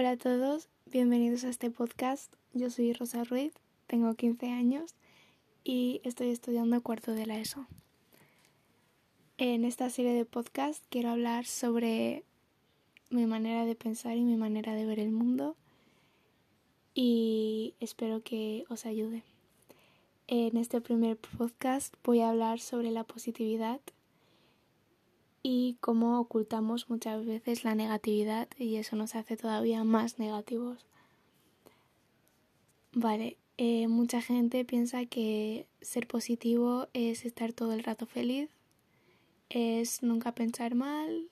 Hola a todos, bienvenidos a este podcast. Yo soy Rosa Ruiz, tengo 15 años y estoy estudiando cuarto de la ESO. En esta serie de podcast quiero hablar sobre mi manera de pensar y mi manera de ver el mundo y espero que os ayude. En este primer podcast voy a hablar sobre la positividad y cómo ocultamos muchas veces la negatividad y eso nos hace todavía más negativos. Vale, eh, mucha gente piensa que ser positivo es estar todo el rato feliz, es nunca pensar mal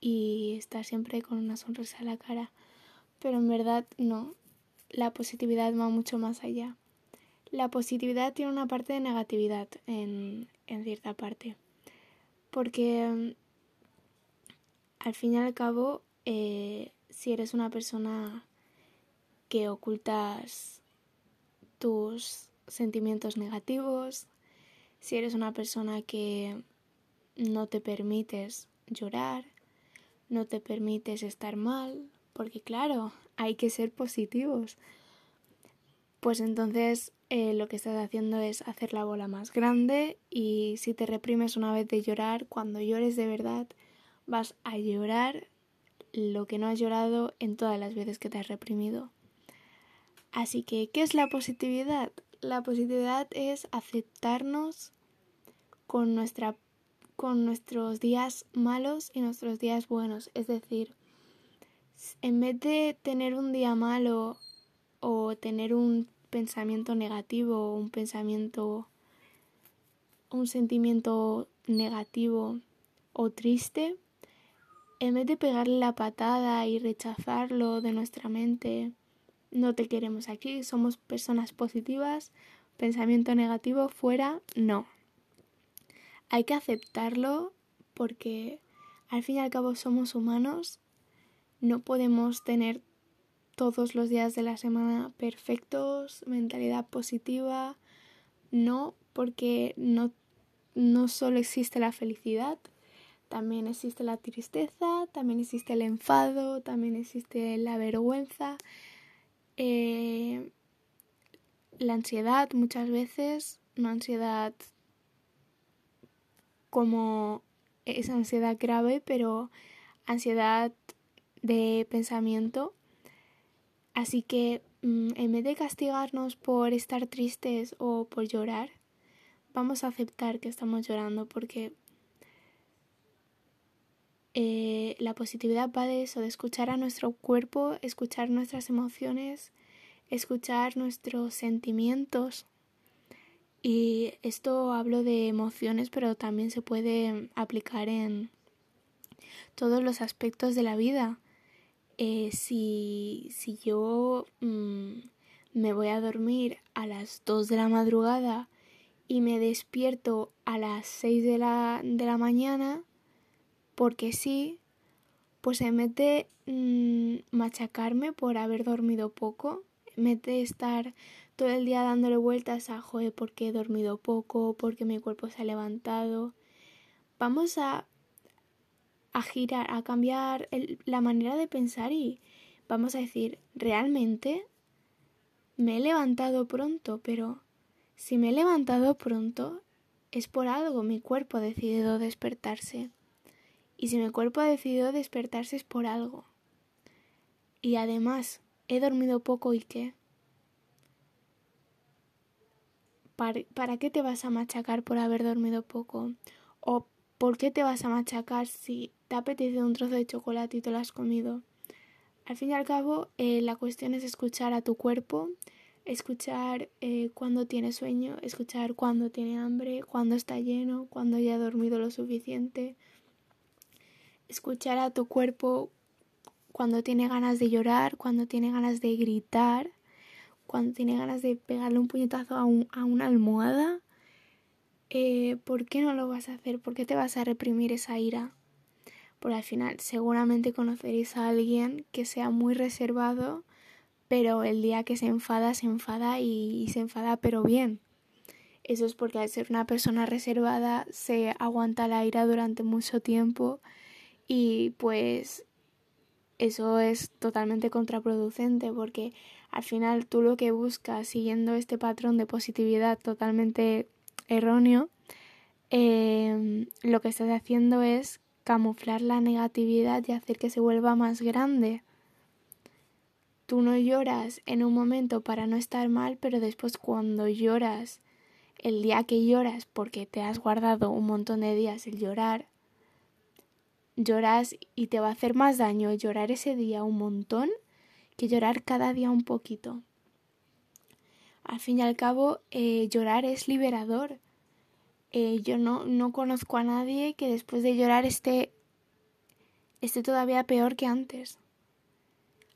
y estar siempre con una sonrisa a la cara, pero en verdad no, la positividad va mucho más allá. La positividad tiene una parte de negatividad en, en cierta parte porque mm, al fin y al cabo, eh, si eres una persona que ocultas tus sentimientos negativos, si eres una persona que no te permites llorar, no te permites estar mal, porque claro, hay que ser positivos. Pues entonces eh, lo que estás haciendo es hacer la bola más grande y si te reprimes una vez de llorar, cuando llores de verdad vas a llorar lo que no has llorado en todas las veces que te has reprimido. Así que, ¿qué es la positividad? La positividad es aceptarnos con, nuestra, con nuestros días malos y nuestros días buenos. Es decir, en vez de tener un día malo o tener un pensamiento negativo, un pensamiento, un sentimiento negativo o triste, en vez de pegarle la patada y rechazarlo de nuestra mente, no te queremos aquí, somos personas positivas, pensamiento negativo fuera, no. Hay que aceptarlo porque al fin y al cabo somos humanos, no podemos tener todos los días de la semana perfectos, mentalidad positiva, no, porque no, no solo existe la felicidad, también existe la tristeza, también existe el enfado, también existe la vergüenza, eh, la ansiedad muchas veces, no ansiedad como esa ansiedad grave, pero ansiedad de pensamiento Así que mm, en vez de castigarnos por estar tristes o por llorar, vamos a aceptar que estamos llorando porque eh, la positividad va de eso, de escuchar a nuestro cuerpo, escuchar nuestras emociones, escuchar nuestros sentimientos. Y esto hablo de emociones, pero también se puede aplicar en todos los aspectos de la vida. Eh, si, si yo mm, me voy a dormir a las 2 de la madrugada y me despierto a las 6 de la, de la mañana, porque sí, pues en vez de mm, machacarme por haber dormido poco, en vez estar todo el día dándole vueltas a, joder, porque he dormido poco, porque mi cuerpo se ha levantado, vamos a a girar, a cambiar la manera de pensar y vamos a decir, realmente me he levantado pronto, pero si me he levantado pronto es por algo, mi cuerpo ha decidido despertarse. Y si mi cuerpo ha decidido despertarse es por algo. Y además, he dormido poco y qué. ¿Para, ¿Para qué te vas a machacar por haber dormido poco? ¿O ¿Por qué te vas a machacar si te apetece un trozo de chocolate y te lo has comido? Al fin y al cabo, eh, la cuestión es escuchar a tu cuerpo, escuchar eh, cuando tiene sueño, escuchar cuando tiene hambre, cuando está lleno, cuando ya ha dormido lo suficiente. Escuchar a tu cuerpo cuando tiene ganas de llorar, cuando tiene ganas de gritar, cuando tiene ganas de pegarle un puñetazo a, a una almohada eh, ¿por qué no lo vas a hacer? ¿Por qué te vas a reprimir esa ira? Porque al final seguramente conoceréis a alguien que sea muy reservado, pero el día que se enfada, se enfada y, se enfada pero bien. Eso es porque al ser una persona reservada se aguanta la ira durante mucho tiempo y pues eso es totalmente contraproducente porque al final tú lo que buscas siguiendo este patrón de positividad totalmente erróneo, em, lo que estás haciendo es camuflar la negatividad y hacer que se vuelva más grande. Tú no lloras en un momento para no estar mal, pero después cuando lloras, el día que lloras porque te has guardado un montón de días el llorar, lloras y te va a hacer más daño llorar ese día un montón que llorar cada día un poquito. Al fin y al cabo, eh, llorar es liberador. Eh, yo no, no conozco a nadie que después de llorar esté, esté todavía peor que antes.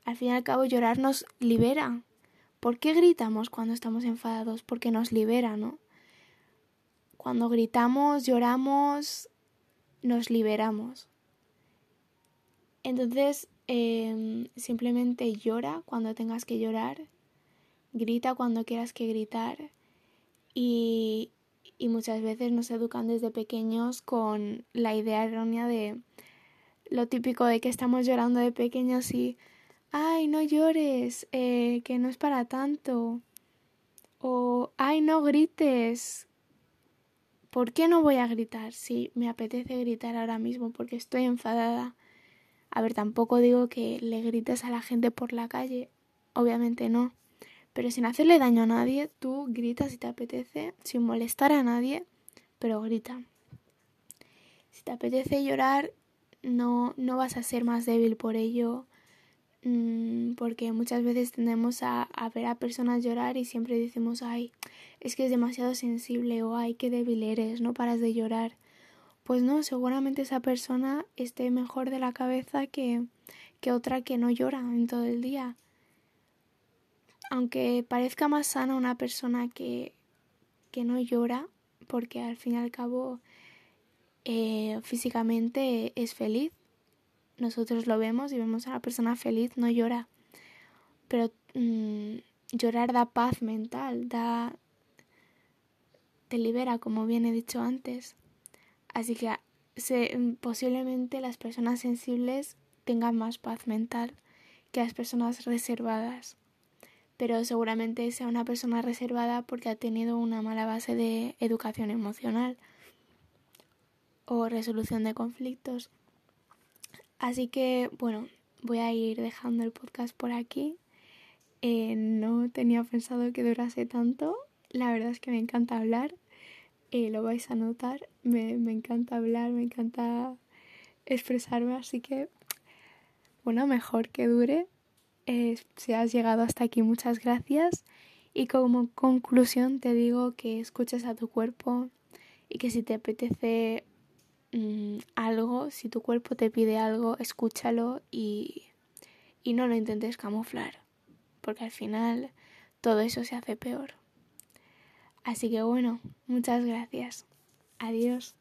Al fin y al cabo, llorar nos libera. ¿Por qué gritamos cuando estamos enfadados? Porque nos libera, ¿no? Cuando gritamos, lloramos, nos liberamos. Entonces, em, simplemente llora cuando tengas que llorar, grita cuando quieras que gritar y, y muchas veces nos educan desde pequeños con la idea errónea de lo típico de que estamos llorando de pequeños y, ay, no llores, eh, que no es para tanto. O, ay, no grites. ¿Por qué no voy a gritar si me apetece gritar ahora mismo porque estoy enfadada? A ver, tampoco digo que le grites a la gente por la calle, obviamente no. Pero sin hacerle daño a nadie, tú gritas si te apetece, sin molestar a nadie, pero grita. Si te apetece llorar, no, no vas a ser más débil por ello, mm, porque muchas veces tendemos a, a, ver a personas llorar y siempre decimos, ay, es que es demasiado sensible o ay, qué débil eres, no paras de llorar pues no, seguramente esa persona esté mejor de la cabeza que, que otra que no llora en todo el día. Aunque parezca más sana una persona que, que no llora, porque al fin y al cabo eh, físicamente es feliz. Nosotros lo vemos y vemos a la persona feliz, no llora. Pero mmm, llorar da paz mental, da te libera, como bien he dicho antes. Así que se, posiblemente las personas sensibles tengan más paz mental que las personas reservadas. Pero seguramente sea una persona reservada porque ha tenido una mala base de educación emocional o resolución de conflictos. Así que, bueno, voy a ir dejando el podcast por aquí. Eh, no tenía pensado que durase tanto. La verdad es que me encanta hablar eh, lo vais a notar. Me, me encanta hablar, me encanta expresarme, así que, bueno, mejor que dure. Eh, si has llegado hasta aquí, muchas gracias. Y como conclusión te digo que escuches a tu cuerpo y que si te apetece mmm, algo, si tu cuerpo te pide algo, escúchalo y, y no lo intentes camuflar, porque al final todo eso se hace peor. Así que bueno, muchas gracias. Adiós.